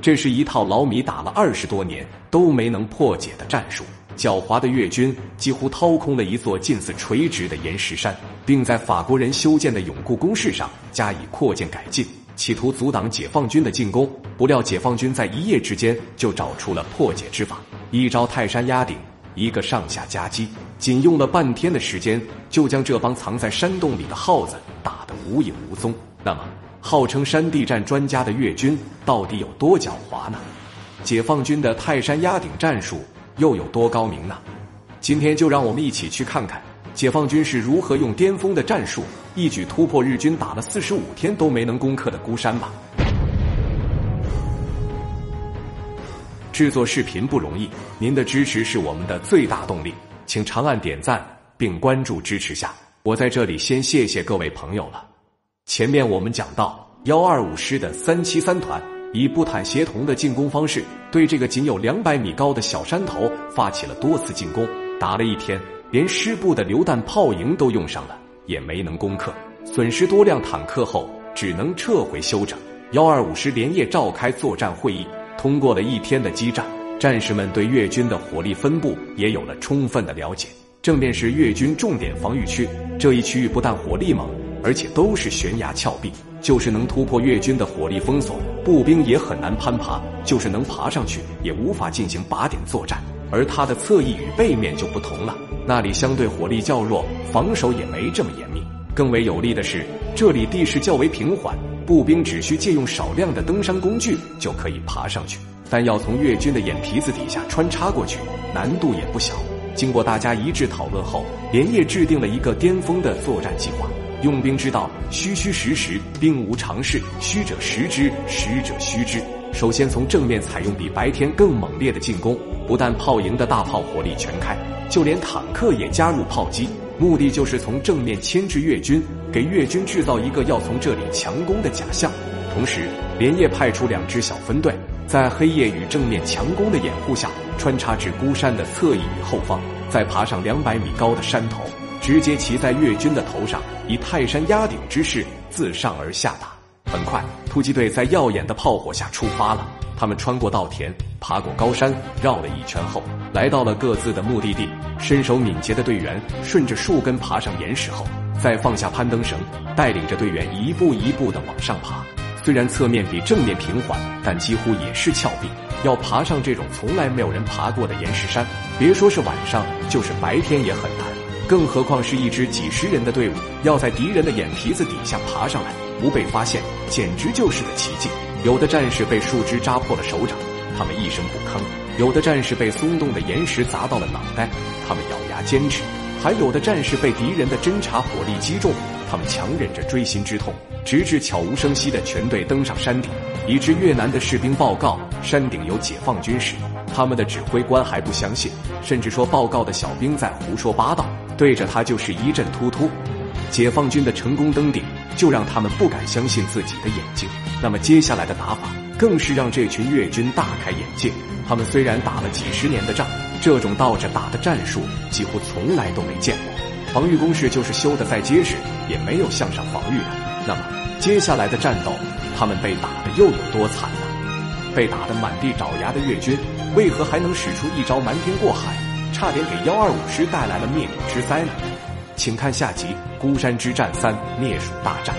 这是一套老米打了二十多年都没能破解的战术。狡猾的越军几乎掏空了一座近似垂直的岩石山，并在法国人修建的永固工事上加以扩建改进，企图阻挡解放军的进攻。不料解放军在一夜之间就找出了破解之法，一招泰山压顶，一个上下夹击，仅用了半天的时间，就将这帮藏在山洞里的耗子打得无影无踪。那么，号称山地战专家的越军到底有多狡猾呢？解放军的泰山压顶战术。又有多高明呢？今天就让我们一起去看看解放军是如何用巅峰的战术，一举突破日军打了四十五天都没能攻克的孤山吧。制作视频不容易，您的支持是我们的最大动力，请长按点赞并关注支持下。我在这里先谢谢各位朋友了。前面我们讲到幺二五师的三七三团。以不坦协同的进攻方式，对这个仅有两百米高的小山头发起了多次进攻。打了一天，连师部的榴弹炮营都用上了，也没能攻克，损失多辆坦克后，只能撤回休整。幺二五师连夜召开作战会议，通过了一天的激战，战士们对越军的火力分布也有了充分的了解。正面是越军重点防御区，这一区域不但火力猛。而且都是悬崖峭壁，就是能突破越军的火力封锁，步兵也很难攀爬；就是能爬上去，也无法进行靶点作战。而它的侧翼与背面就不同了，那里相对火力较弱，防守也没这么严密。更为有利的是，这里地势较为平缓，步兵只需借用少量的登山工具就可以爬上去。但要从越军的眼皮子底下穿插过去，难度也不小。经过大家一致讨论后，连夜制定了一个巅峰的作战计划。用兵之道，虚虚实实，兵无常势，虚者实之，实者虚之。首先从正面采用比白天更猛烈的进攻，不但炮营的大炮火力全开，就连坦克也加入炮击，目的就是从正面牵制越军，给越军制造一个要从这里强攻的假象。同时，连夜派出两支小分队，在黑夜与正面强攻的掩护下，穿插至孤山的侧翼与后方，再爬上两百米高的山头。直接骑在越军的头上，以泰山压顶之势自上而下打。很快，突击队在耀眼的炮火下出发了。他们穿过稻田，爬过高山，绕了一圈后，来到了各自的目的地。身手敏捷的队员顺着树根爬上岩石后，再放下攀登绳，带领着队员一步一步的往上爬。虽然侧面比正面平缓，但几乎也是峭壁。要爬上这种从来没有人爬过的岩石山，别说是晚上，就是白天也很难。更何况是一支几十人的队伍，要在敌人的眼皮子底下爬上来不被发现，简直就是个奇迹。有的战士被树枝扎破了手掌，他们一声不吭；有的战士被松动的岩石砸到了脑袋，他们咬牙坚持；还有的战士被敌人的侦察火力击中，他们强忍着锥心之痛，直至悄无声息的全队登上山顶，以致越南的士兵报告山顶有解放军时，他们的指挥官还不相信，甚至说报告的小兵在胡说八道。对着他就是一阵突突，解放军的成功登顶就让他们不敢相信自己的眼睛。那么接下来的打法更是让这群越军大开眼界。他们虽然打了几十年的仗，这种倒着打的战术几乎从来都没见过。防御工事就是修的再结实，也没有向上防御的。那么接下来的战斗，他们被打的又有多惨呢？被打得满地找牙的越军，为何还能使出一招瞒天过海？差点给幺二五师带来了灭顶之灾呢，请看下集《孤山之战三灭鼠大战》。